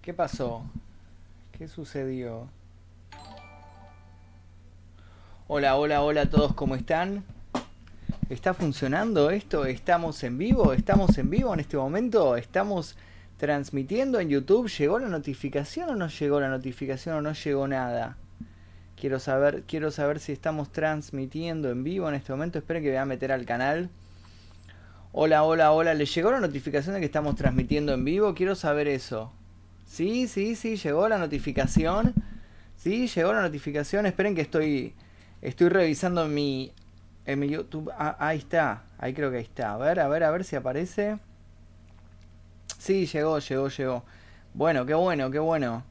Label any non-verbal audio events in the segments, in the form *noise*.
¿Qué pasó? ¿Qué sucedió? Hola, hola, hola a todos, ¿cómo están? ¿Está funcionando esto? ¿Estamos en vivo? ¿Estamos en vivo en este momento? ¿Estamos transmitiendo en YouTube? ¿Llegó la notificación o no llegó la notificación o no llegó nada? Quiero saber, quiero saber si estamos transmitiendo en vivo en este momento. Esperen que me voy a meter al canal. Hola, hola, hola. ¿Le llegó la notificación de que estamos transmitiendo en vivo? Quiero saber eso. Sí, sí, sí, llegó la notificación. Sí, llegó la notificación. Esperen que estoy estoy revisando mi en mi YouTube. Ah, ahí está. Ahí creo que ahí está. A ver, a ver, a ver si aparece. Sí, llegó, llegó, llegó. Bueno, qué bueno, qué bueno.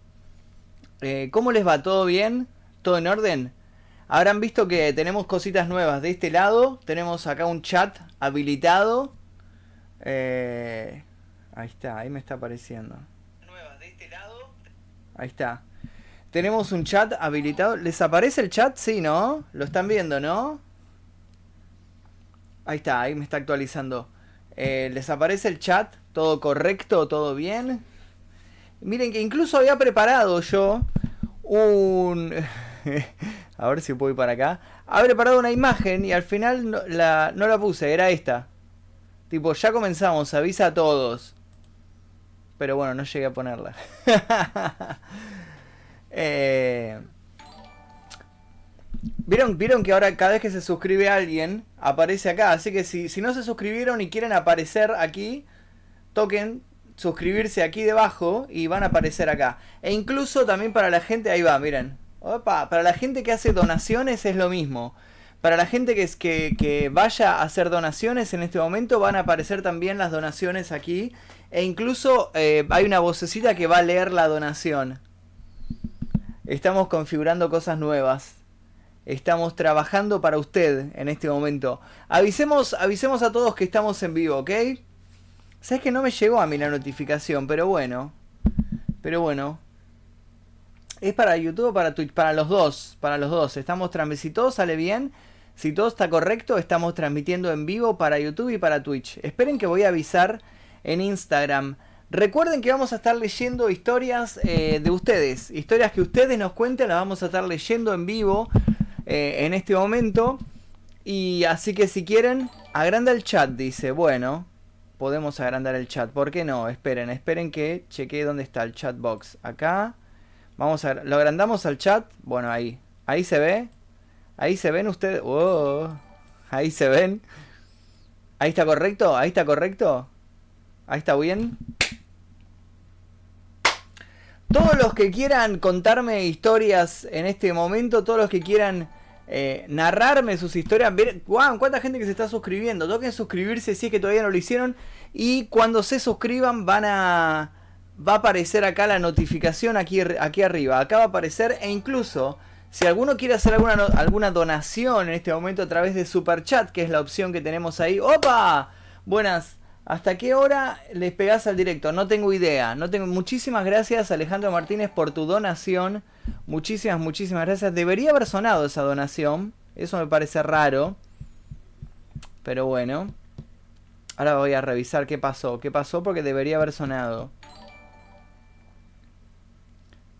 Eh, ¿Cómo les va? ¿Todo bien? ¿Todo en orden? Habrán visto que tenemos cositas nuevas de este lado. Tenemos acá un chat habilitado. Eh, ahí está, ahí me está apareciendo. Nuevas de este lado. Ahí está. Tenemos un chat habilitado. ¿Les aparece el chat? Sí, ¿no? Lo están viendo, ¿no? Ahí está, ahí me está actualizando. Eh, ¿Les aparece el chat? ¿Todo correcto? ¿Todo bien? Miren que incluso había preparado yo un... *laughs* a ver si puedo ir para acá. Había preparado una imagen y al final no la, no la puse, era esta. Tipo, ya comenzamos, avisa a todos. Pero bueno, no llegué a ponerla. *laughs* eh... ¿Vieron, Vieron que ahora cada vez que se suscribe alguien aparece acá. Así que si, si no se suscribieron y quieren aparecer aquí, toquen suscribirse aquí debajo y van a aparecer acá. E incluso también para la gente, ahí va, miren. Opa, para la gente que hace donaciones es lo mismo. Para la gente que, es, que, que vaya a hacer donaciones en este momento van a aparecer también las donaciones aquí. E incluso eh, hay una vocecita que va a leer la donación. Estamos configurando cosas nuevas. Estamos trabajando para usted en este momento. Avisemos, avisemos a todos que estamos en vivo, ¿ok? Sabes que no me llegó a mí la notificación, pero bueno. Pero bueno. Es para YouTube o para Twitch, para los dos, para los dos. Estamos transmitiendo, si todo sale bien, si todo está correcto, estamos transmitiendo en vivo para YouTube y para Twitch. Esperen que voy a avisar en Instagram. Recuerden que vamos a estar leyendo historias eh, de ustedes, historias que ustedes nos cuenten, las vamos a estar leyendo en vivo eh, en este momento. Y así que si quieren, agranda el chat, dice. Bueno, podemos agrandar el chat. ¿Por qué no? Esperen, esperen que chequee dónde está el chat box. Acá. Vamos a lo agrandamos al chat. Bueno, ahí. Ahí se ve. Ahí se ven ustedes. Oh, ahí se ven. Ahí está correcto. Ahí está correcto. Ahí está bien. Todos los que quieran contarme historias en este momento, todos los que quieran eh, narrarme sus historias, ver, cuánta gente que se está suscribiendo. Toquen suscribirse si es que todavía no lo hicieron. Y cuando se suscriban van a... Va a aparecer acá la notificación aquí, aquí arriba. Acá va a aparecer e incluso si alguno quiere hacer alguna, alguna donación en este momento a través de Super Chat, que es la opción que tenemos ahí. ¡Opa! Buenas. ¿Hasta qué hora les pegás al directo? No tengo idea. No tengo. Muchísimas gracias, Alejandro Martínez, por tu donación. Muchísimas, muchísimas gracias. Debería haber sonado esa donación. Eso me parece raro. Pero bueno. Ahora voy a revisar qué pasó. ¿Qué pasó? Porque debería haber sonado.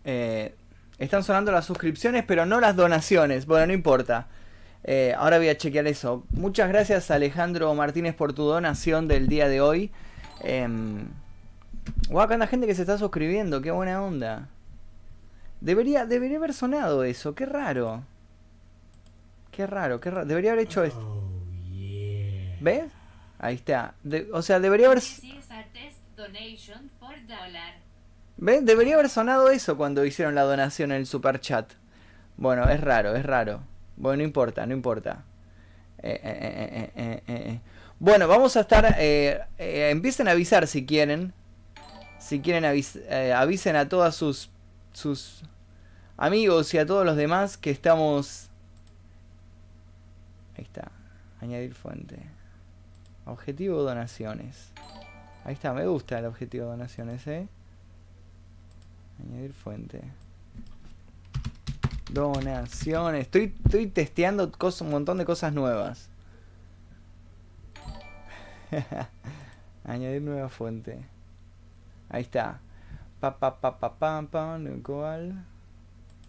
Eh, están sonando las suscripciones, pero no las donaciones. Bueno, no importa. Eh, ahora voy a chequear eso. Muchas gracias Alejandro Martínez por tu donación del día de hoy. Eh, wow, acá gente que se está suscribiendo, qué buena onda. Debería, debería haber sonado eso, qué raro. Qué raro, qué raro. Debería haber hecho esto. Oh, ¿Ves? Ahí está. o sea, debería haber... ¿Ves? Debería haber sonado eso cuando hicieron la donación en el super chat. Bueno, es raro, es raro. Bueno, no importa, no importa. Eh, eh, eh, bueno, vamos a estar... empiecen a avisar si quieren. Si quieren avisen a todas sus, sus amigos y a todos los demás que estamos... Ahí está. Añadir fuente. Objetivo donaciones. Ahí está, me gusta el objetivo donaciones, ¿eh? Añadir fuente. Donaciones. Estoy, estoy testeando un montón de cosas nuevas. *laughs* Añadir nueva fuente. Ahí está. Pa pa pa pa pam pam.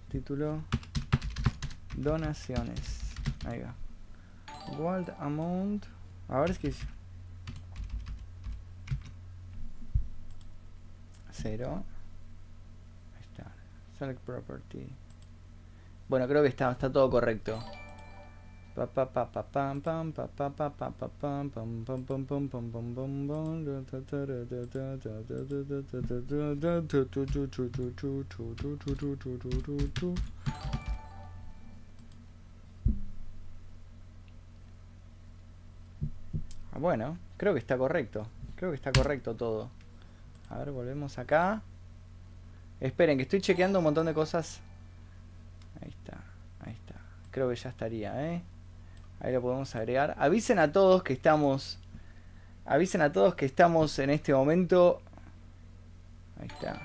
Título. Donaciones. Ahí va. World amount. A ver es que Cero. Ahí está. Select property. Bueno, creo que está, todo correcto. Bueno, creo que está correcto. Creo que está correcto todo. A ver, volvemos acá. Esperen, que estoy chequeando un montón de cosas. Ahí está, ahí está. Creo que ya estaría, ¿eh? Ahí lo podemos agregar. Avisen a todos que estamos. Avisen a todos que estamos en este momento. Ahí está.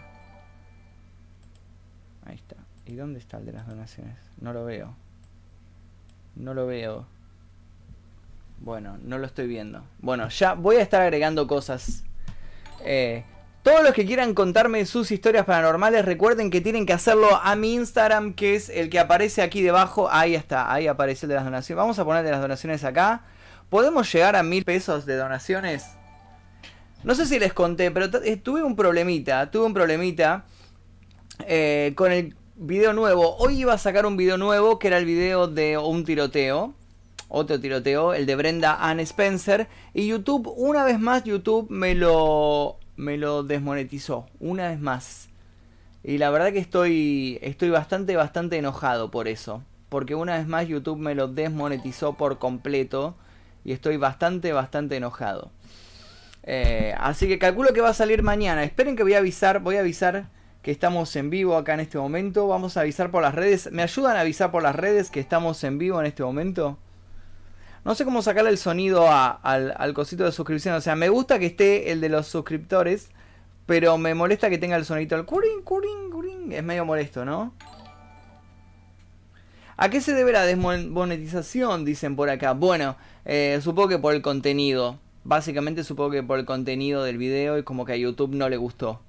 Ahí está. ¿Y dónde está el de las donaciones? No lo veo. No lo veo. Bueno, no lo estoy viendo. Bueno, ya voy a estar agregando cosas. Eh, todos los que quieran contarme sus historias paranormales, recuerden que tienen que hacerlo a mi Instagram, que es el que aparece aquí debajo. Ahí está, ahí aparece el de las donaciones. Vamos a poner de las donaciones acá. ¿Podemos llegar a mil pesos de donaciones? No sé si les conté, pero eh, tuve un problemita. Tuve un problemita eh, con el video nuevo. Hoy iba a sacar un video nuevo, que era el video de un tiroteo. Otro tiroteo, el de Brenda Ann Spencer. Y YouTube, una vez más, YouTube me lo me lo desmonetizó una vez más. Y la verdad que estoy, estoy bastante, bastante enojado por eso. Porque una vez más YouTube me lo desmonetizó por completo. Y estoy bastante, bastante enojado. Eh, así que calculo que va a salir mañana. Esperen que voy a avisar, voy a avisar que estamos en vivo acá en este momento. Vamos a avisar por las redes. ¿Me ayudan a avisar por las redes que estamos en vivo en este momento? No sé cómo sacarle el sonido al, cosito de suscripción. O sea, me gusta que esté el de los suscriptores. Pero me molesta que tenga el sonito del curín, curín, curín. Es medio molesto, ¿no? ¿A qué se debe la desmonetización? Dicen por acá. Bueno, eh, supongo que por el contenido. Básicamente supongo que por el contenido del video y como que a YouTube no le gustó.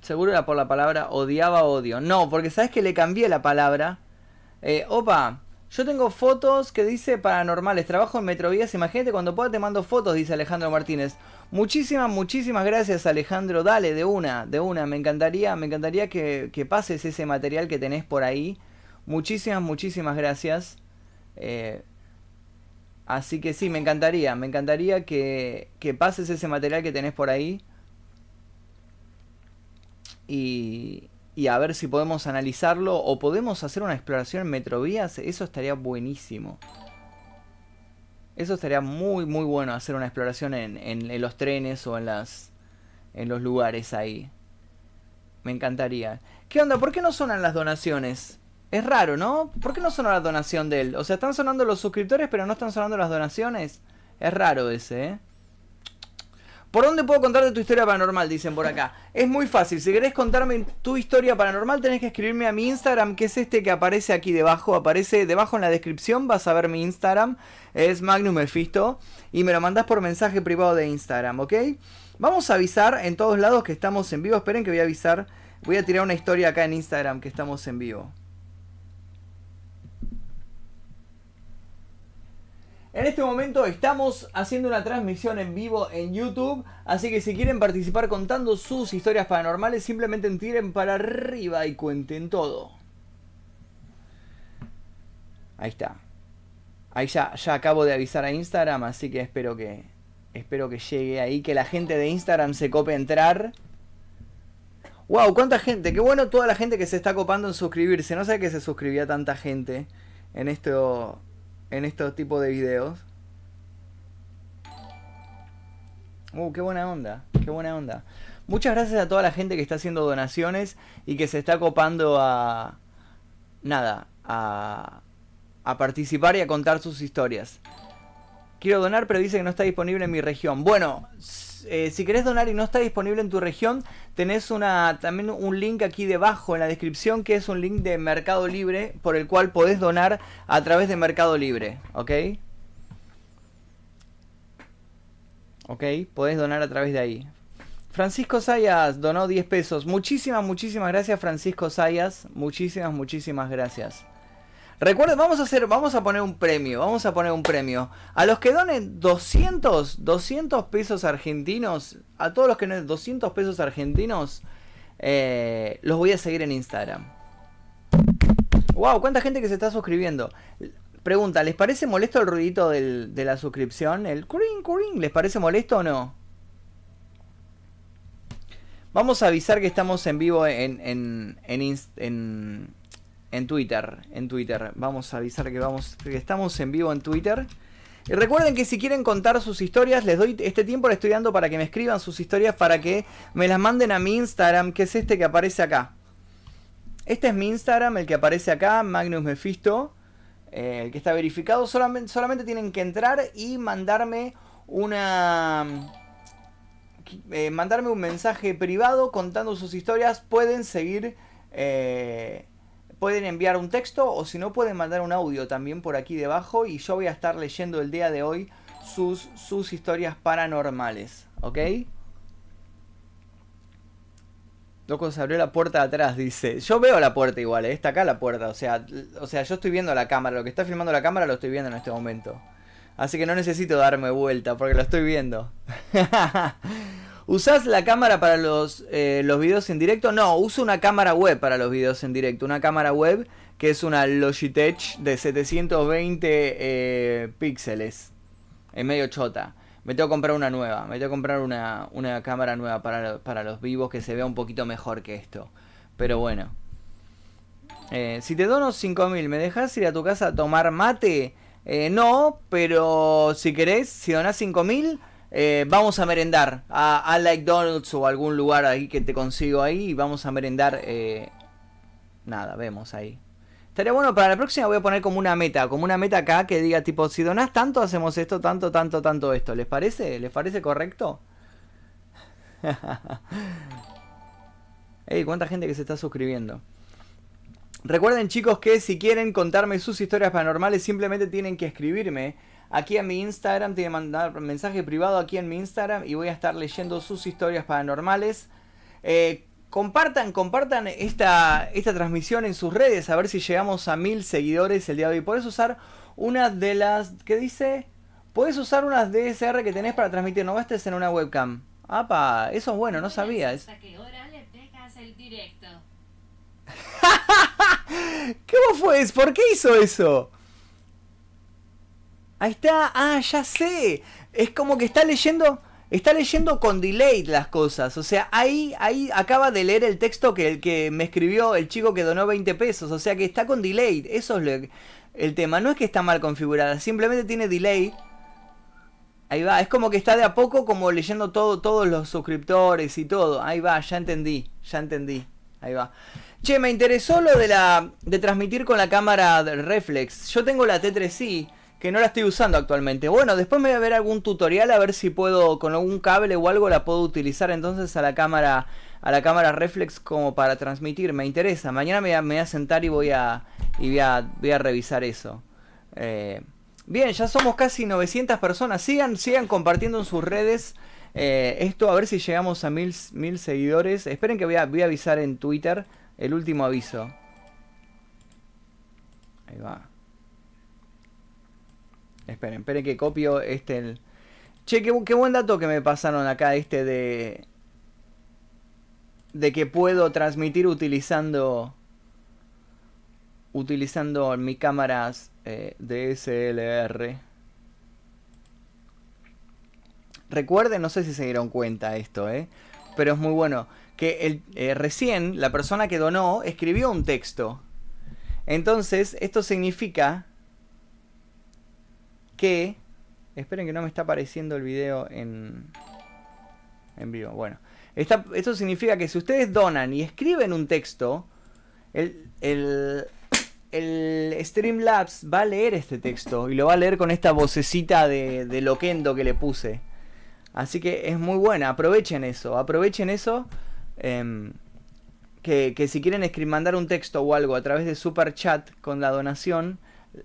Seguro era por la palabra odiaba odio. No, porque sabes que le cambié la palabra eh, opa, yo tengo fotos que dice paranormales. Trabajo en Metrovías. Imagínate cuando pueda te mando fotos, dice Alejandro Martínez. Muchísimas, muchísimas gracias, Alejandro. Dale, de una, de una. Me encantaría, me encantaría que, pases ese material que tenés por ahí. Muchísimas, muchísimas gracias. Eh, así que sí, me encantaría, me encantaría que, que pases ese material que tenés por ahí. Y, y a ver si podemos analizarlo o podemos hacer una exploración en Metrovías, eso estaría buenísimo. Eso estaría muy muy bueno hacer una exploración en, los trenes o en las en los lugares ahí. Me encantaría. ¿Qué onda? ¿Por qué no sonan las donaciones? Es raro, ¿no? ¿Por qué no suena la donación de él? O sea, están sonando los suscriptores, pero no están sonando las donaciones. Es raro ese, ¿eh? ¿Por dónde puedo contarte tu historia paranormal? Dicen por acá. Es muy fácil. Si querés contarme tu historia paranormal, tenés que escribirme a mi Instagram, que es este que aparece aquí debajo. Aparece debajo en la descripción. Vas a ver mi Instagram. Es Magnus Mephisto. Y me lo mandás por mensaje privado de Instagram, ¿ok? Vamos a avisar en todos lados que estamos en vivo. Esperen que voy a avisar. Voy a tirar una historia acá en Instagram que estamos en vivo. En este momento estamos haciendo una transmisión en vivo en YouTube, así que si quieren participar contando sus historias paranormales, simplemente tiren para arriba y cuenten todo. Ahí está. Ahí ya, ya acabo de avisar a Instagram, así que espero que espero que llegue ahí, que la gente de Instagram se cope a entrar. Wow, cuánta gente, qué bueno toda la gente que se está copando en suscribirse. No sé que se suscribía tanta gente en esto en estos tipos de videos. Uh, qué buena onda, qué buena onda. Muchas gracias a toda la gente que está haciendo donaciones y que se está copando a... Nada, a, a participar y a contar sus historias. Quiero donar, pero dice que no está disponible en mi región. Bueno, eh, si querés donar y no está disponible en tu región, tenés una, también un link aquí debajo en la descripción que es un link de Mercado Libre por el cual podés donar a través de Mercado Libre, ¿ok? Ok, podés donar a través de ahí. Francisco Sayas donó 10 pesos. Muchísimas, muchísimas gracias Francisco Sayas. Muchísimas, muchísimas gracias. Recuerden, vamos a hacer, vamos a poner un premio, vamos a poner un premio. A los que donen 200, 200 pesos argentinos, a todos los que donen 200 pesos argentinos, eh, los voy a seguir en Instagram. Wow, cuánta gente que se está suscribiendo. Pregunta, ¿les parece molesto el ruidito de la suscripción? El curing, curing, ¿les parece molesto o no? Vamos a avisar que estamos en vivo en, en, en, en, Twitter. En Twitter. Vamos a avisar que, vamos, que estamos en vivo en Twitter. Y recuerden que si quieren contar sus historias, les doy este tiempo, les estoy dando para que me escriban sus historias, para que me las manden a mi Instagram, que es este que aparece acá. Este es mi Instagram, el que aparece acá, Magnus Mephisto, eh, el que está verificado. Solamente, solamente tienen que entrar y mandarme una eh, mandarme un mensaje privado contando sus historias, pueden seguir, eh, pueden enviar un texto o si no pueden mandar un audio también por aquí debajo y yo voy a estar leyendo el día de hoy sus, sus historias paranormales, ¿ok? Loco, se abrió la puerta de atrás, dice. Yo veo la puerta igual, ¿eh? está acá la puerta. O sea, o sea, yo estoy viendo la cámara. Lo que está filmando la cámara lo estoy viendo en este momento. Así que no necesito darme vuelta porque lo estoy viendo. *laughs* ¿Usás la cámara para los, eh, los videos en directo? No, uso una cámara web para los videos en directo. Una cámara web que es una Logitech de 720 eh, píxeles. En medio chota. Me tengo que comprar una nueva. Me tengo que comprar una, cámara nueva para, para, los vivos que se vea un poquito mejor que esto. Pero bueno. Eh, si te dono 5000, ¿me dejas ir a tu casa a tomar mate? Eh, no, pero si querés, si donás 5000, eh, vamos a merendar a, a, Like o algún lugar ahí que te consigo ahí y vamos a merendar. Eh, nada, vemos ahí. Estaría bueno, para la próxima voy a poner como una meta, como una meta acá que diga tipo, si donás tanto, hacemos esto, tanto, tanto, tanto esto. ¿Les parece? ¿Les parece correcto? *laughs* Ey, cuánta gente que se está suscribiendo. Recuerden chicos que si quieren contarme sus historias paranormales simplemente tienen que escribirme aquí en mi Instagram, tienen que mandar mensaje privado aquí en mi Instagram y voy a estar leyendo sus historias paranormales. Eh, compartan, compartan esta, esta transmisión en sus redes a ver si llegamos a mil seguidores el día de hoy. Puedes usar una de las... ¿Qué dice? Puedes usar unas DSR que tenés para transmitir, no gastes en una webcam. ¡Apa! Eso es bueno, no sabía. ¿Hasta qué hora le dejas el directo? *laughs* ¿Cómo fue? ¿Por qué hizo eso? Ahí está. Ah, ya sé. Es como que está leyendo. Está leyendo con delay las cosas. O sea, ahí, ahí acaba de leer el texto que, el que me escribió el chico que donó 20 pesos. O sea que está con delay. Eso es el tema. No es que está mal configurada. Simplemente tiene delay. Ahí va. Es como que está de a poco como leyendo todo, todos los suscriptores y todo. Ahí va. Ya entendí. Ya entendí. Ahí va. Che, me interesó lo de la de transmitir con la cámara de reflex. Yo tengo la T3i que no la estoy usando actualmente. Bueno, después me voy a ver algún tutorial a ver si puedo con algún cable o algo la puedo utilizar entonces a la cámara a la cámara reflex como para transmitir. Me interesa. Mañana me, voy a sentar y voy a y voy a, voy a revisar eso. Eh, bien, ya somos casi 900 personas. Sigan sigan compartiendo en sus redes. Eh, esto a ver si llegamos a mil, mil seguidores. Esperen que voy a, voy a avisar en Twitter el último aviso. Ahí va. Esperen, esperen que copio este. El... Che, qué, buen dato que me pasaron acá este de... De que puedo transmitir utilizando... Utilizando mis cámaras eh, DSLR. Recuerden, no sé si se dieron cuenta esto, ¿eh? Pero es muy bueno que el, eh, recién la persona que donó escribió un texto. Entonces, esto significa que... Esperen que no me está apareciendo el video en, en vivo. Bueno, esto significa que si ustedes donan y escriben un texto, el, el, el Streamlabs va a leer este texto y lo va a leer con esta vocecita de, de loquendo que le puse. Así que es muy buena, aprovechen eso, aprovechen eso. Em, que, si quieren mandar un texto o algo a través de Super Chat con la donación,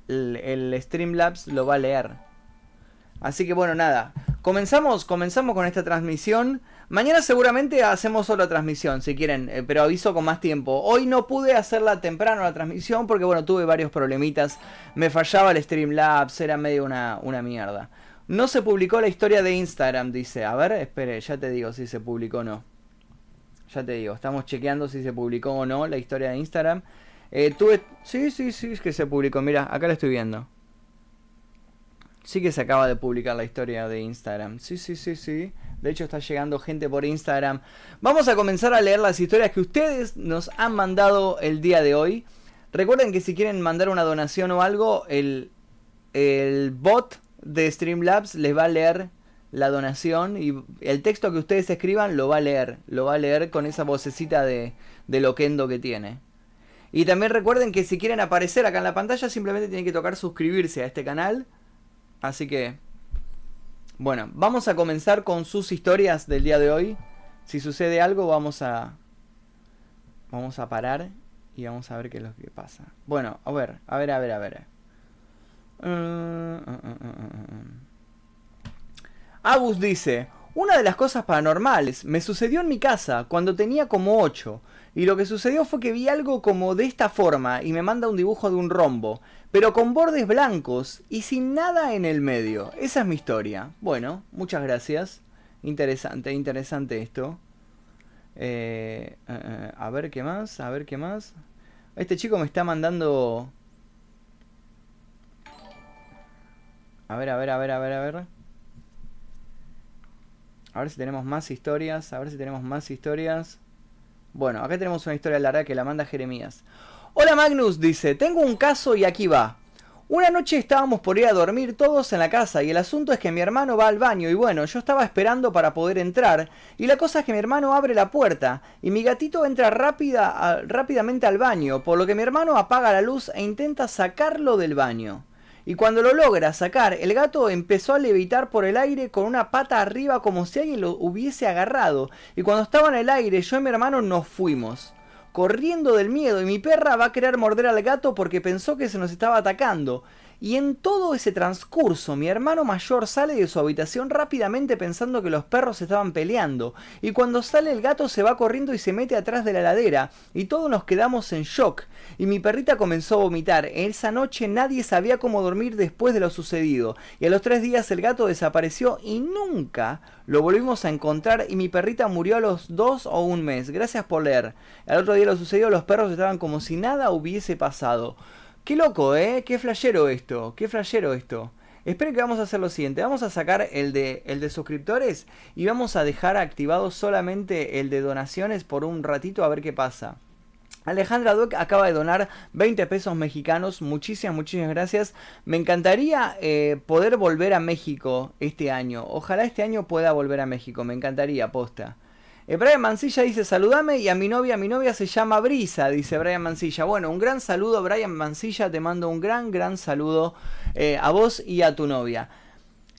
el, Streamlabs lo va a leer. Así que bueno, nada. Comenzamos, comenzamos con esta transmisión. Mañana seguramente hacemos otra transmisión, si quieren, eh, pero aviso con más tiempo. Hoy no pude hacerla temprano la transmisión porque bueno, tuve varios problemitas. Me fallaba el Streamlabs, era medio una, una mierda. No se publicó la historia de Instagram, dice. A ver, espere, ya te digo si se publicó o no. Ya te digo, estamos chequeando si se publicó o no la historia de Instagram. Eh, tuve... Sí, sí, sí, es que se publicó. Mira, acá la estoy viendo. Sí que se acaba de publicar la historia de Instagram. Sí, sí, sí, sí. De hecho está llegando gente por Instagram. Vamos a comenzar a leer las historias que ustedes nos han mandado el día de hoy. Recuerden que si quieren mandar una donación o algo, el, el bot de Streamlabs les va a leer la donación y el texto que ustedes escriban lo va a leer. Lo va a leer con esa vocecita de, de loquendo que tiene. Y también recuerden que si quieren aparecer acá en la pantalla simplemente tienen que tocar suscribirse a este canal Así que, bueno, vamos a comenzar con sus historias del día de hoy. Si sucede algo, vamos a, vamos a parar y vamos a ver qué es lo que pasa. Bueno, a ver, a ver, a ver, a ver. Agus dice, una de las cosas paranormales me sucedió en mi casa cuando tenía como 8. Y lo que sucedió fue que vi algo como de esta forma y me manda un dibujo de un rombo pero con bordes blancos y sin nada en el medio. Esa es mi historia. Bueno, muchas gracias. Interesante, interesante esto. Eh, eh, eh, a ver qué más, a ver qué más. Este chico me está mandando... A ver, a ver, a ver, a ver, a ver. A ver si tenemos más historias, a ver si tenemos más historias. Bueno, acá tenemos una historia larga que la manda Jeremías. Hola Magnus, dice, tengo un caso y aquí va. Una noche estábamos por ir a dormir todos en la casa y el asunto es que mi hermano va al baño y bueno, yo estaba esperando para poder entrar y la cosa es que mi hermano abre la puerta y mi gatito entra rápida, rápidamente al baño, por lo que mi hermano apaga la luz e intenta sacarlo del baño. Y cuando lo logra sacar, el gato empezó a levitar por el aire con una pata arriba como si alguien lo hubiese agarrado. Y cuando estaba en el aire, yo y mi hermano nos fuimos corriendo del miedo y mi perra va a querer morder al gato porque pensó que se nos estaba atacando. Y en todo ese transcurso, mi hermano mayor sale de su habitación rápidamente pensando que los perros estaban peleando. Y cuando sale el gato se va corriendo y se mete atrás de la ladera. Y todos nos quedamos en shock. Y mi perrita comenzó a vomitar. Esa noche nadie sabía cómo dormir después de lo sucedido. Y a los tres días el gato desapareció y nunca lo volvimos a encontrar y mi perrita murió a los dos o un mes. Gracias por leer. Al otro día lo sucedió, los perros estaban como si nada hubiese pasado. Qué loco, ¿eh? Qué flashero esto. Qué flashero esto. Esperen que vamos a hacer lo siguiente. Vamos a sacar el de, suscriptores y vamos a dejar activado solamente el de donaciones por un ratito a ver qué pasa. Alejandra Dueck acaba de donar 20 pesos mexicanos. Muchísimas, muchísimas gracias. Me encantaría eh, poder volver a México este año. Ojalá este año pueda volver a México. Me encantaría, posta. Eh, Brian Mancilla dice, saludame y a mi novia, mi novia se llama Brisa, dice Brian Mancilla. Bueno, un gran saludo, Brian Mancilla, te mando un gran, gran saludo eh, a vos y a tu novia.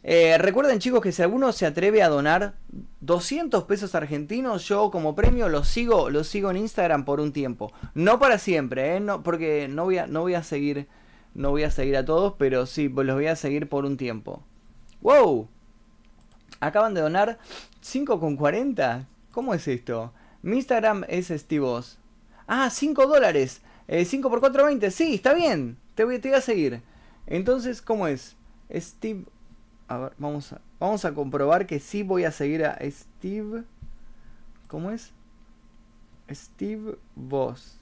Eh, recuerden chicos que si alguno se atreve a donar 200 pesos argentinos, yo como premio lo sigo, lo sigo en Instagram por un tiempo. No para siempre, no, porque no voy, a, no voy a seguir, no voy a seguir a todos, pero sí, los voy a seguir por un tiempo. ¡Wow! Acaban de donar 5,40. ¿Cómo es esto? Mi Instagram es Stevos. Ah, 5 dólares. 5 eh, por 4.20. Sí, está bien. Te voy, te voy a seguir. Entonces, ¿cómo es? Steve. A ver, vamos a, vamos a comprobar que sí voy a seguir a Steve. ¿Cómo es? Steve Voss.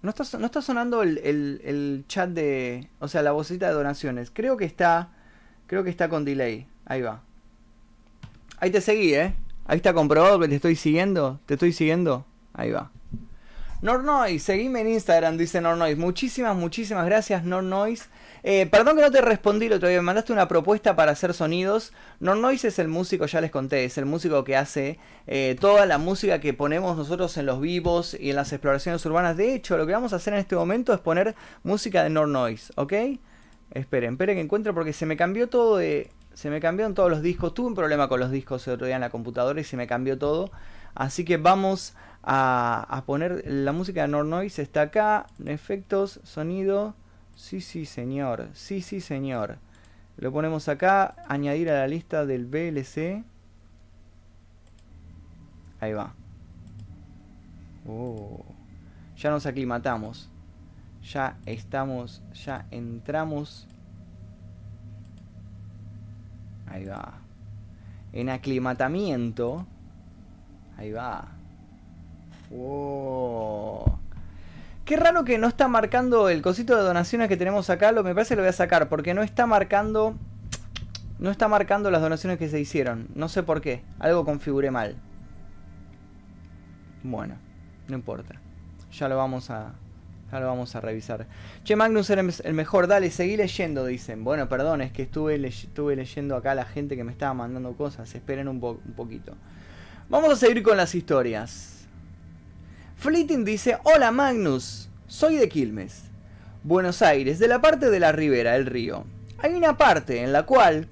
No está, no está sonando el, el, el, chat de. O sea, la vocita de donaciones. Creo que está. Creo que está con delay. Ahí va. Ahí te seguí, eh. Ahí está comprobado que te estoy siguiendo. ¿Te estoy siguiendo? Ahí va. Nornoise, seguime en Instagram, dice Nornoise. Muchísimas, muchísimas gracias, Nornoise. Eh, perdón que no te respondí lo otro día, me mandaste una propuesta para hacer sonidos. Nornoise es el músico, ya les conté, es el músico que hace eh, toda la música que ponemos nosotros en los vivos y en las exploraciones urbanas. De hecho, lo que vamos a hacer en este momento es poner música de Nornoise, ¿ok? Esperen, esperen que encuentro porque se me cambió todo de, Se me cambiaron todos los discos. Tuve un problema con los discos el otro día en la computadora y se me cambió todo. Así que vamos a, poner la música de Nord Noise. Está acá. Efectos, sonido. Sí, sí, señor. Sí, sí, señor. Lo ponemos acá. Añadir a la lista del VLC. Ahí va. Oh. Ya nos aclimatamos. Ya estamos. Ya entramos. Ahí va. En aclimatamiento. Ahí va. Wow. Qué raro que no está marcando el cosito de donaciones que tenemos acá. Lo me parece que lo voy a sacar porque no está marcando. No está marcando las donaciones que se hicieron. No sé por qué. Algo configuré mal. Bueno, no importa. Ya lo vamos a. Ya lo vamos a revisar. Che, Magnus era el mejor. Dale, seguí leyendo, dicen. Bueno, perdón, es que estuve, estuve leyendo acá a la gente que me estaba mandando cosas. Esperen un, un poquito. Vamos a seguir con las historias. Fleeting dice: Hola Magnus, soy de Quilmes, Buenos Aires, de la parte de la ribera del río. Hay una parte en la cual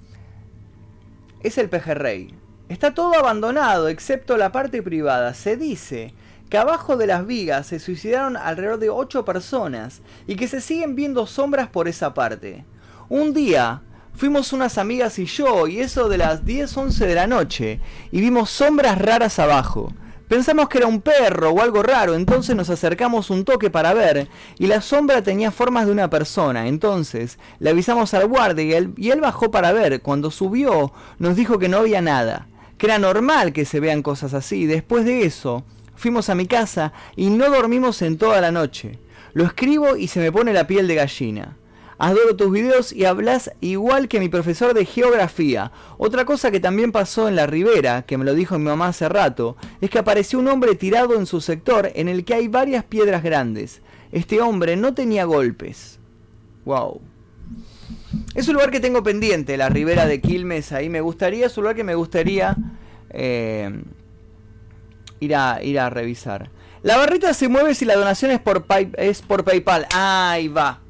es el pejerrey. Está todo abandonado excepto la parte privada. Se dice que abajo de las vigas se suicidaron alrededor de 8 personas y que se siguen viendo sombras por esa parte. Un día fuimos unas amigas y yo y eso de las 10, 11 de la noche y vimos sombras raras abajo. Pensamos que era un perro o algo raro, entonces nos acercamos un toque para ver, y la sombra tenía formas de una persona. Entonces le avisamos al guardia y él, y él bajó para ver. Cuando subió, nos dijo que no había nada que era normal que se vean cosas así. Después de eso, fuimos a mi casa y no dormimos en toda la noche. Lo escribo y se me pone la piel de gallina. Adoro tus videos y hablas igual que mi profesor de geografía. Otra cosa que también pasó en la ribera, que me lo dijo mi mamá hace rato, es que apareció un hombre tirado en su sector en el que hay varias piedras grandes. Este hombre no tenía golpes. Wow. Es un lugar que tengo pendiente, la ribera de Quilmes, ahí me gustaría, es un lugar que me gustaría eh, ir, a, revisar. La barrita se mueve si la donación es por, es por PayPal. Ahí va.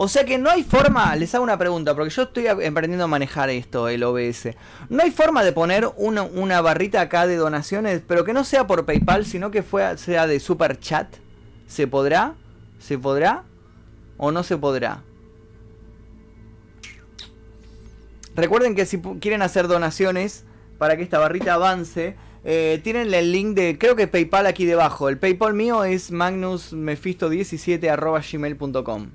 O sea que no hay forma, les hago una pregunta, porque yo estoy aprendiendo a manejar esto, el OBS. No hay forma de poner una barrita acá de donaciones, pero que no sea por PayPal, sino que sea de Super Chat. ¿Se podrá? ¿Se podrá? ¿O no se podrá? Recuerden que si quieren hacer donaciones para que esta barrita avance, eh, tienen el link de, creo que PayPal aquí debajo. El PayPal mío es magnusmefisto17.gmail.com.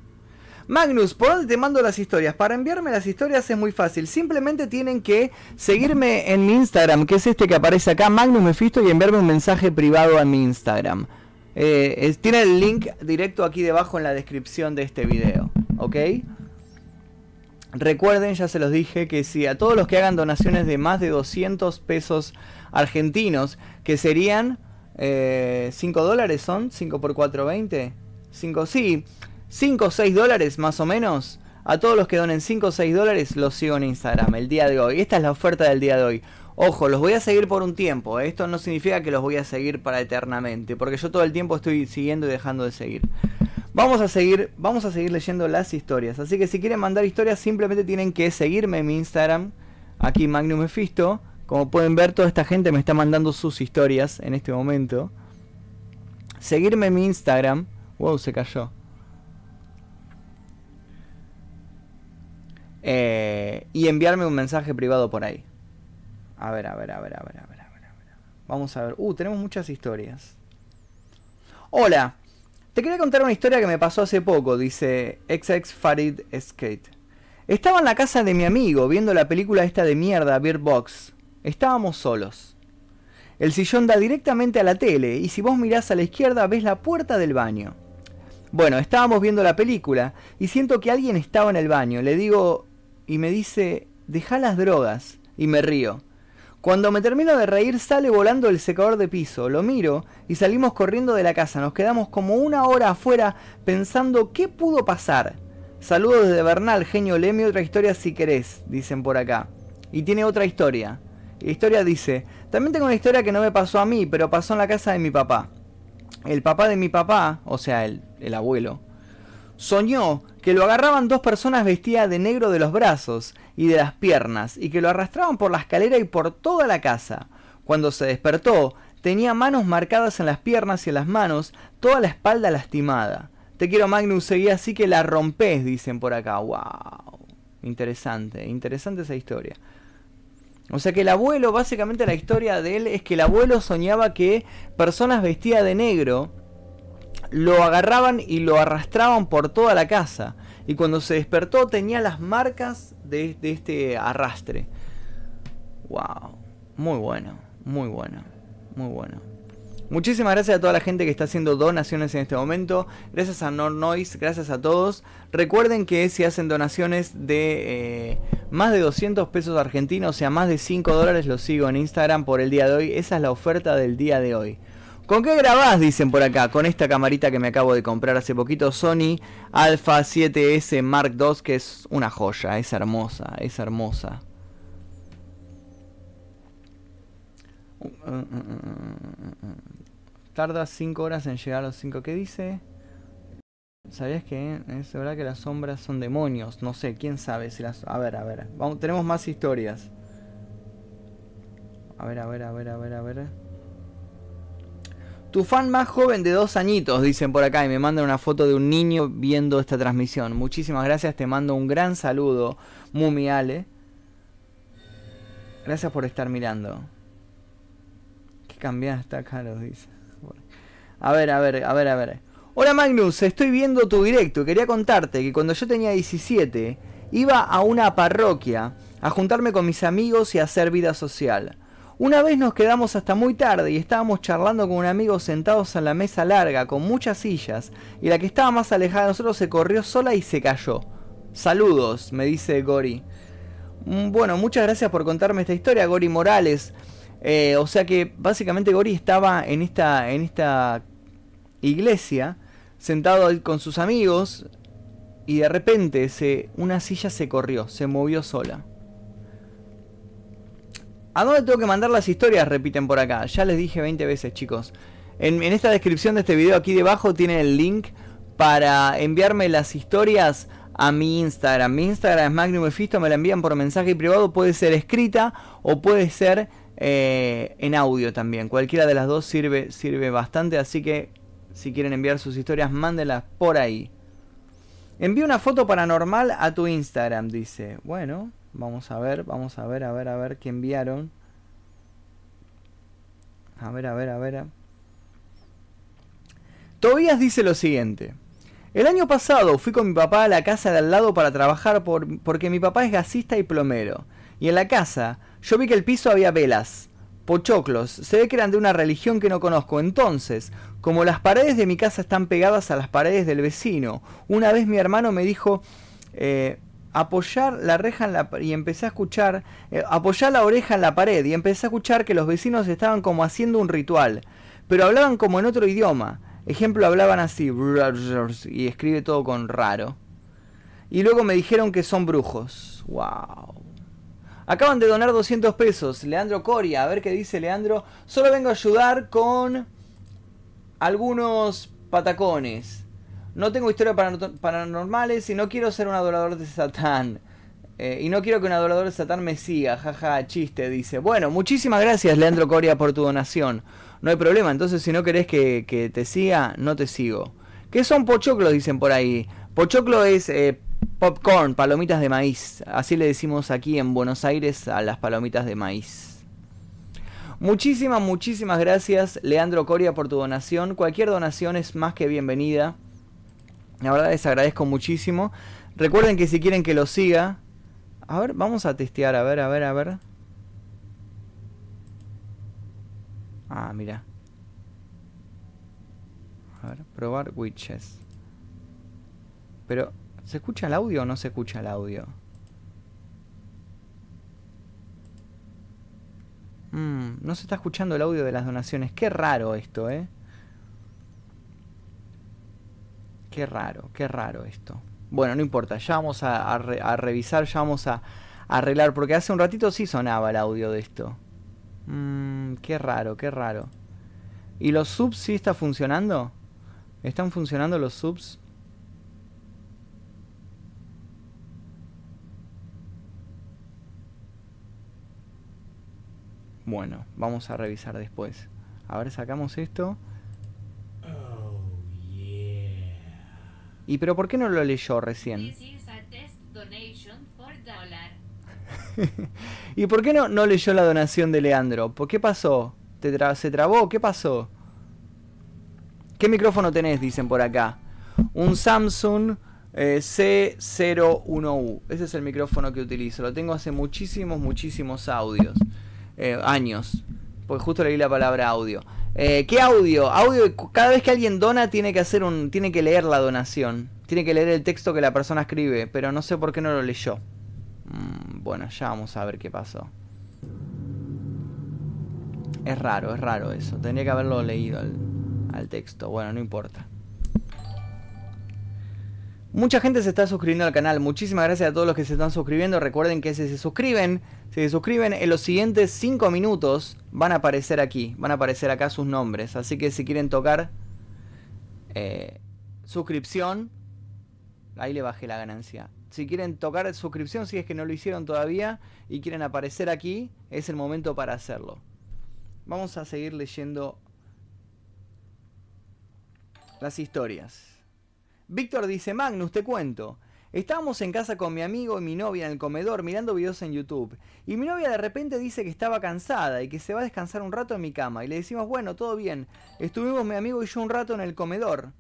Magnus, ¿por dónde te mando las historias? Para enviarme las historias es muy fácil. Simplemente tienen que seguirme en mi Instagram, que es este que aparece acá, Magnus Mefisto, y enviarme un mensaje privado a mi Instagram. Eh, tiene el link directo aquí debajo en la descripción de este video. ¿Ok? Recuerden, ya se los dije, que si a todos los que hagan donaciones de más de 200 pesos argentinos, que serían 5 eh, dólares, ¿son? 5 por 4, 20. 5, sí, 5 o 6 dólares más o menos. A todos los que donen 5 o 6 dólares los sigo en Instagram el día de hoy. Esta es la oferta del día de hoy. Ojo, los voy a seguir por un tiempo. ¿eh? Esto no significa que los voy a seguir para eternamente, porque yo todo el tiempo estoy siguiendo y dejando de seguir. Vamos a seguir, vamos a seguir leyendo las historias. Así que si quieren mandar historias, simplemente tienen que seguirme en mi Instagram, aquí Magnum Mephisto. Como pueden ver, toda esta gente me está mandando sus historias en este momento. Seguirme en mi Instagram. Wow, se cayó. Eh, y enviarme un mensaje privado por ahí. A ver, a ver, a ver, a ver, a ver, a ver. Vamos a ver. Uh, tenemos muchas historias. Hola, te quería contar una historia que me pasó hace poco, dice XX Farid Skate. Estaba en la casa de mi amigo viendo la película esta de mierda, Beer Box. Estábamos solos. El sillón da directamente a la tele y si vos mirás a la izquierda ves la puerta del baño. Bueno, estábamos viendo la película y siento que alguien estaba en el baño. Le digo y me dice, deja las drogas. Y me río. Cuando me termino de reír sale volando el secador de piso, lo miro y salimos corriendo de la casa. Nos quedamos como una hora afuera pensando qué pudo pasar. Saludos desde Bernal, genio, léeme otra historia si querés, dicen por acá. Y tiene otra historia. La historia dice, también tengo una historia que no me pasó a mí, pero pasó en la casa de mi papá. El papá de mi papá, o sea, el, el abuelo, soñó que lo agarraban dos personas vestidas de negro de los brazos y de las piernas y que lo arrastraban por la escalera y por toda la casa. Cuando se despertó, tenía manos marcadas en las piernas y en las manos, toda la espalda lastimada. Te quiero Magnus, seguí así que la rompes, dicen por acá. ¡Wow! Interesante, interesante esa historia. O sea que el abuelo, básicamente la historia de él es que el abuelo soñaba que personas vestidas de negro lo agarraban y lo arrastraban por toda la casa. Y cuando se despertó tenía las marcas de, de este arrastre. ¡Wow! Muy bueno, muy bueno, muy bueno. Muchísimas gracias a toda la gente que está haciendo donaciones en este momento. Gracias a Noise, gracias a todos. Recuerden que si hacen donaciones de eh, más de 200 pesos argentinos, o sea, más de 5 dólares, los sigo en Instagram por el día de hoy. Esa es la oferta del día de hoy. ¿Con qué grabás? Dicen por acá. Con esta camarita que me acabo de comprar hace poquito. Sony Alpha 7S Mark II, que es una joya. Es hermosa, es hermosa. Tarda 5 horas en llegar a los 5. ¿Qué dice? ¿Sabías que es verdad que las sombras son demonios? No sé, quién sabe si las... A ver, a ver. Vamos, tenemos más historias. A ver, a ver, a ver, a ver, a ver. Tu fan más joven de dos añitos, dicen por acá, y me mandan una foto de un niño viendo esta transmisión. Muchísimas gracias, te mando un gran saludo, Mumiale. Gracias por estar mirando. ¿Qué cambiaste está Carlos? Dice. A ver, a ver, a ver, a ver. Hola Magnus, estoy viendo tu directo. Quería contarte que cuando yo tenía 17 iba a una parroquia a juntarme con mis amigos y a hacer vida social. Una vez nos quedamos hasta muy tarde y estábamos charlando con un amigo sentados en la mesa larga con muchas sillas y la que estaba más alejada de nosotros se corrió sola y se cayó. Saludos, me dice Gori. Mm, bueno, muchas gracias por contarme esta historia, Gori Morales. Eh, o sea que básicamente Gori estaba en esta, en esta iglesia, sentado ahí con sus amigos, y de repente se, una silla se corrió, se movió sola. ¿A dónde tengo que mandar las historias? Repiten por acá. Ya les dije 20 veces, chicos. En, esta descripción de este video, aquí debajo, tienen el link para enviarme las historias a mi Instagram. Mi Instagram es Magnum me la envían por mensaje privado. Puede ser escrita o puede ser eh, en audio también. Cualquiera de las dos sirve, sirve bastante, así que si quieren enviar sus historias, mándenlas por ahí. Envío una foto paranormal a tu Instagram, dice. Bueno, vamos a ver, vamos a ver, a ver, a ver qué enviaron. A ver, a ver, a ver. Tobías dice lo siguiente. El año pasado fui con mi papá a la casa de al lado para trabajar por, porque mi papá es gasista y plomero. Y en la casa yo vi que el piso había velas pochoclos. Se ve que eran de una religión que no conozco. Entonces, como las paredes de mi casa están pegadas a las paredes del vecino, una vez mi hermano me dijo eh, apoyar la reja en la y empecé a escuchar eh, apoyar la oreja en la pared y empecé a escuchar que los vecinos estaban como haciendo un ritual, pero hablaban como en otro idioma. Ejemplo, hablaban así y escribe todo con raro. Y luego me dijeron que son brujos. Wow. Acaban de donar 200 pesos. Leandro Coria, a ver qué dice Leandro. Solo vengo a ayudar con algunos patacones. No tengo historia paranormales y no quiero ser un adorador de Satán. Eh, y no quiero que un adorador de Satán me siga. Jaja, chiste, dice. Bueno, muchísimas gracias, Leandro Coria, por tu donación. No hay problema, entonces si no querés que, te siga, no te sigo. ¿Qué son pochoclos? Dicen por ahí. Pochoclo es eh, Popcorn, palomitas de maíz. Así le decimos aquí en Buenos Aires a las palomitas de maíz. Muchísimas, muchísimas gracias Leandro Coria por tu donación. Cualquier donación es más que bienvenida. La verdad les agradezco muchísimo. Recuerden que si quieren que lo siga... A ver, vamos a testear, a ver, a ver, a ver. Ah, mira. A ver, probar witches. Pero ¿Se escucha el audio o no se escucha el audio? Mm, no se está escuchando el audio de las donaciones. Qué raro esto, ¿eh? Qué raro, qué raro esto. Bueno, no importa, ya vamos a, revisar, ya vamos a, arreglar, porque hace un ratito sí sonaba el audio de esto. Mmm, qué raro, qué raro. ¿Y los subs sí está funcionando? ¿Están funcionando los subs? Bueno, vamos a revisar después. A ver, sacamos esto. Oh, yeah. ¿Y pero por qué no lo leyó recién? *laughs* ¿Y por qué no, no leyó la donación de Leandro? ¿Por qué pasó? ¿Te tra- ¿Se trabó? ¿Qué pasó? ¿Qué micrófono tenés? Dicen por acá. Un Samsung eh, C01U. Ese es el micrófono que utilizo. Lo tengo hace muchísimos, muchísimos audios. Eh, años. Porque justo leí la palabra audio. Eh, ¿Qué audio? Audio. Cada vez que alguien dona tiene que hacer un. tiene que leer la donación. Tiene que leer el texto que la persona escribe. Pero no sé por qué no lo leyó. Mm, bueno, ya vamos a ver qué pasó. Es raro, es raro eso. Tendría que haberlo leído al, texto. Bueno, no importa. Mucha gente se está suscribiendo al canal. Muchísimas gracias a todos los que se están suscribiendo. Recuerden que si se suscriben, se suscriben en los siguientes 5 minutos van a aparecer aquí. Van a aparecer acá sus nombres. Así que si quieren tocar eh, suscripción, ahí le bajé la ganancia. Si quieren tocar suscripción, si es que no lo hicieron todavía y quieren aparecer aquí, es el momento para hacerlo. Vamos a seguir leyendo las historias. Víctor dice, Magnus, te cuento. Estábamos en casa con mi amigo y mi novia en el comedor mirando videos en YouTube. Y mi novia de repente dice que estaba cansada y que se va a descansar un rato en mi cama. Y le decimos, bueno, todo bien. Estuvimos mi amigo y yo un rato en el comedor.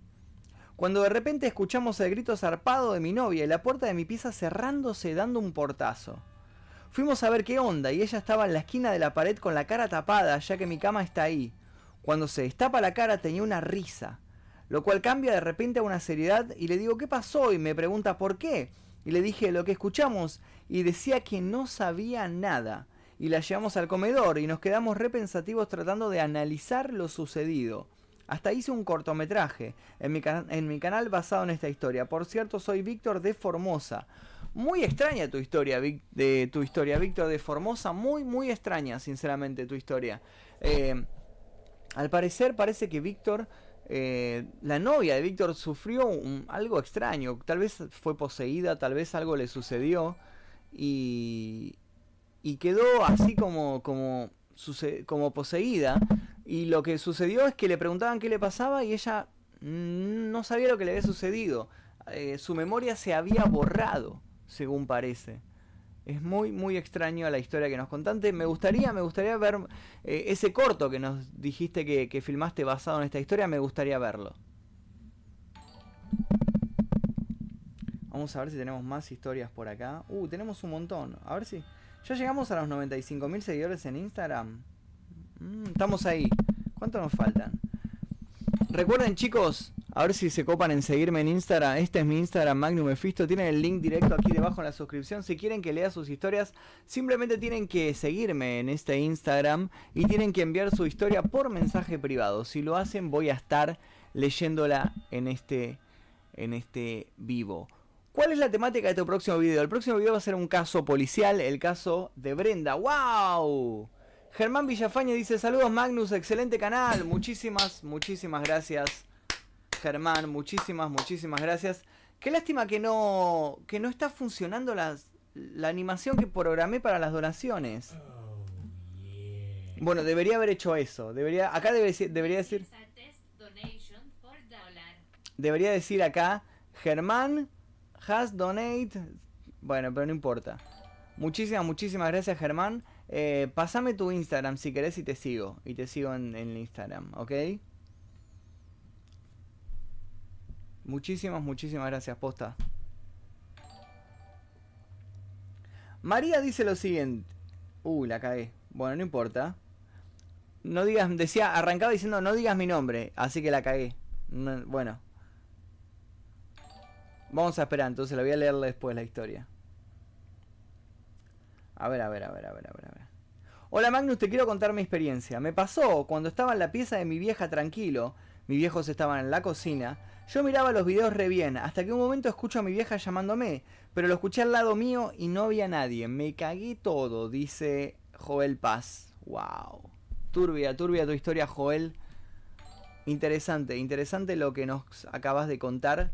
Cuando de repente escuchamos el grito zarpado de mi novia y la puerta de mi pieza cerrándose dando un portazo. Fuimos a ver qué onda y ella estaba en la esquina de la pared con la cara tapada ya que mi cama está ahí. Cuando se destapa la cara tenía una risa, lo cual cambia de repente a una seriedad y le digo ¿qué pasó? y me pregunta ¿por qué? Y le dije lo que escuchamos y decía que no sabía nada. Y la llevamos al comedor y nos quedamos repensativos tratando de analizar lo sucedido. Hasta hice un cortometraje en mi, en mi canal basado en esta historia. Por cierto, soy Víctor de Formosa. Muy extraña tu historia, Vic- de tu historia, Víctor de Formosa. Muy, muy extraña, sinceramente, tu historia. Eh, al parecer parece que Víctor, eh, la novia de Víctor sufrió algo extraño. Tal vez fue poseída, tal vez algo le sucedió y, y quedó así como, como, como poseída. Y lo que sucedió es que le preguntaban qué le pasaba y ella mm, no sabía lo que le había sucedido. Eh, su memoria se había borrado, según parece. Es muy, muy extraño la historia que nos contaste. Me gustaría, me gustaría ver eh, ese corto que nos dijiste que, filmaste basado en esta historia. Me gustaría verlo. Vamos a ver si tenemos más historias por acá. Uh, tenemos un montón. A ver si. Ya llegamos a los 95.000 seguidores en Instagram. Mm, estamos ahí. ¿Cuánto nos faltan? Recuerden chicos, a ver si se copan en seguirme en Instagram. Este es mi Instagram, Magnum Mephisto. Tienen el link directo aquí debajo en la suscripción. Si quieren que lea sus historias, simplemente tienen que seguirme en este Instagram y tienen que enviar su historia por mensaje privado. Si lo hacen, voy a estar leyéndola en este, en este vivo. ¿Cuál es la temática de tu próximo video? El próximo video va a ser un caso policial, el caso de Brenda. ¡Wow! Germán Villafañe dice, saludos Magnus, excelente canal. Muchísimas, muchísimas gracias. Germán, muchísimas, muchísimas gracias. Qué lástima que no, que no está funcionando las, la animación que programé para las donaciones. Oh, yeah. Bueno, debería haber hecho eso. Debería, acá debe decir- debería decir, debería decir acá, Germán has donate. Bueno, pero no importa. Muchísimas, muchísimas gracias Germán. Eh, pasame tu Instagram si querés y te sigo. Y te sigo en, en el Instagram, ¿ok? Muchísimas, muchísimas gracias, posta. María dice lo siguiente. Uh, la cagué. Bueno, no importa. No digas, decía, arrancaba diciendo no digas mi nombre, así que la cagué. No- bueno. Vamos a esperar, entonces la voy a leer después la historia. A ver, a ver, a ver, a ver, a ver, a ver. Hola Magnus, te quiero contar mi experiencia. Me pasó cuando estaba en la pieza de mi vieja tranquilo, mis viejos estaban en la cocina, yo miraba los videos re bien, hasta que un momento escucho a mi vieja llamándome, pero lo escuché al lado mío y no había nadie. Me cagué todo, dice Joel Paz. Wow. Turbia, turbia tu historia, Joel. Interesante, interesante lo que nos acabas de contar.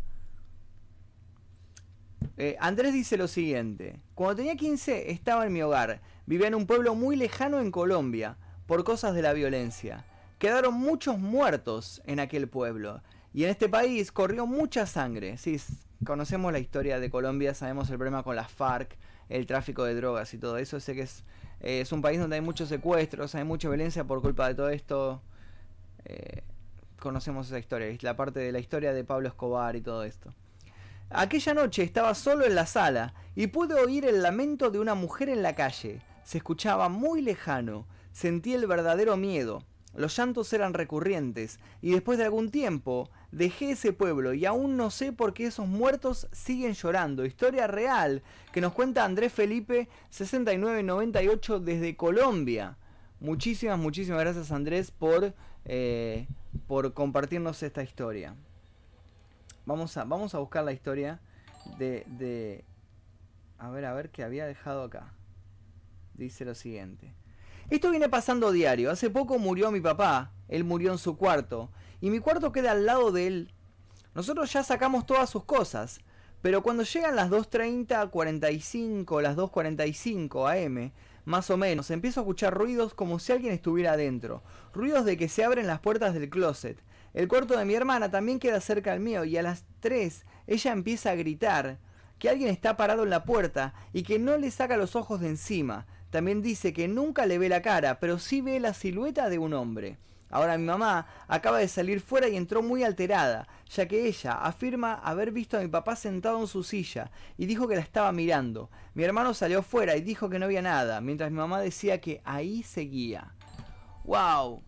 Eh, Andrés dice lo siguiente. Cuando tenía 15 estaba en mi hogar. Vivía en un pueblo muy lejano en Colombia por cosas de la violencia. Quedaron muchos muertos en aquel pueblo. Y en este país corrió mucha sangre. Sí, conocemos la historia de Colombia, sabemos el problema con las FARC, el tráfico de drogas y todo eso. Sé que es, eh, es un país donde hay muchos secuestros, hay mucha violencia por culpa de todo esto. Eh, conocemos esa historia, es la parte de la historia de Pablo Escobar y todo esto. Aquella noche estaba solo en la sala y pude oír el lamento de una mujer en la calle. Se escuchaba muy lejano. Sentí el verdadero miedo. Los llantos eran recurrentes y después de algún tiempo dejé ese pueblo y aún no sé por qué esos muertos siguen llorando. Historia real que nos cuenta Andrés Felipe 6998 desde Colombia. Muchísimas, muchísimas gracias Andrés por, eh, por compartirnos esta historia. Vamos a, vamos a buscar la historia de, de... A ver, a ver, qué había dejado acá. Dice lo siguiente. Esto viene pasando diario. Hace poco murió mi papá. Él murió en su cuarto. Y mi cuarto queda al lado de él. Nosotros ya sacamos todas sus cosas. Pero cuando llegan las 2.30, 45, las 2.45 am, más o menos, empiezo a escuchar ruidos como si alguien estuviera adentro. Ruidos de que se abren las puertas del closet. El cuarto de mi hermana también queda cerca al mío y a las 3 ella empieza a gritar que alguien está parado en la puerta y que no le saca los ojos de encima. También dice que nunca le ve la cara, pero sí ve la silueta de un hombre. Ahora mi mamá acaba de salir fuera y entró muy alterada, ya que ella afirma haber visto a mi papá sentado en su silla y dijo que la estaba mirando. Mi hermano salió fuera y dijo que no había nada, mientras mi mamá decía que ahí seguía. ¡Wow!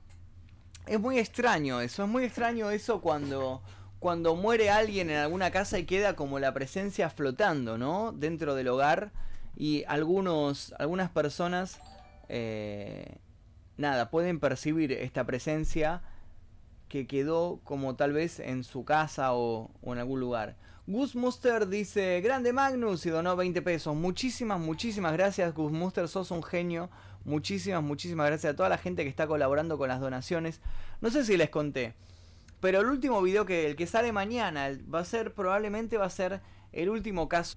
Es muy extraño eso, es muy extraño eso cuando, cuando muere alguien en alguna casa y queda como la presencia flotando, ¿no? Dentro del hogar y algunos, algunas personas, eh, nada, pueden percibir esta presencia que quedó como tal vez en su casa o, en algún lugar. Gus Muster dice, grande Magnus y donó 20 pesos. Muchísimas, muchísimas gracias Gus Muster, sos un genio. Muchísimas, muchísimas gracias a toda la gente que está colaborando con las donaciones. No sé si les conté, pero el último video que el que sale mañana va a ser probablemente va a ser el último caso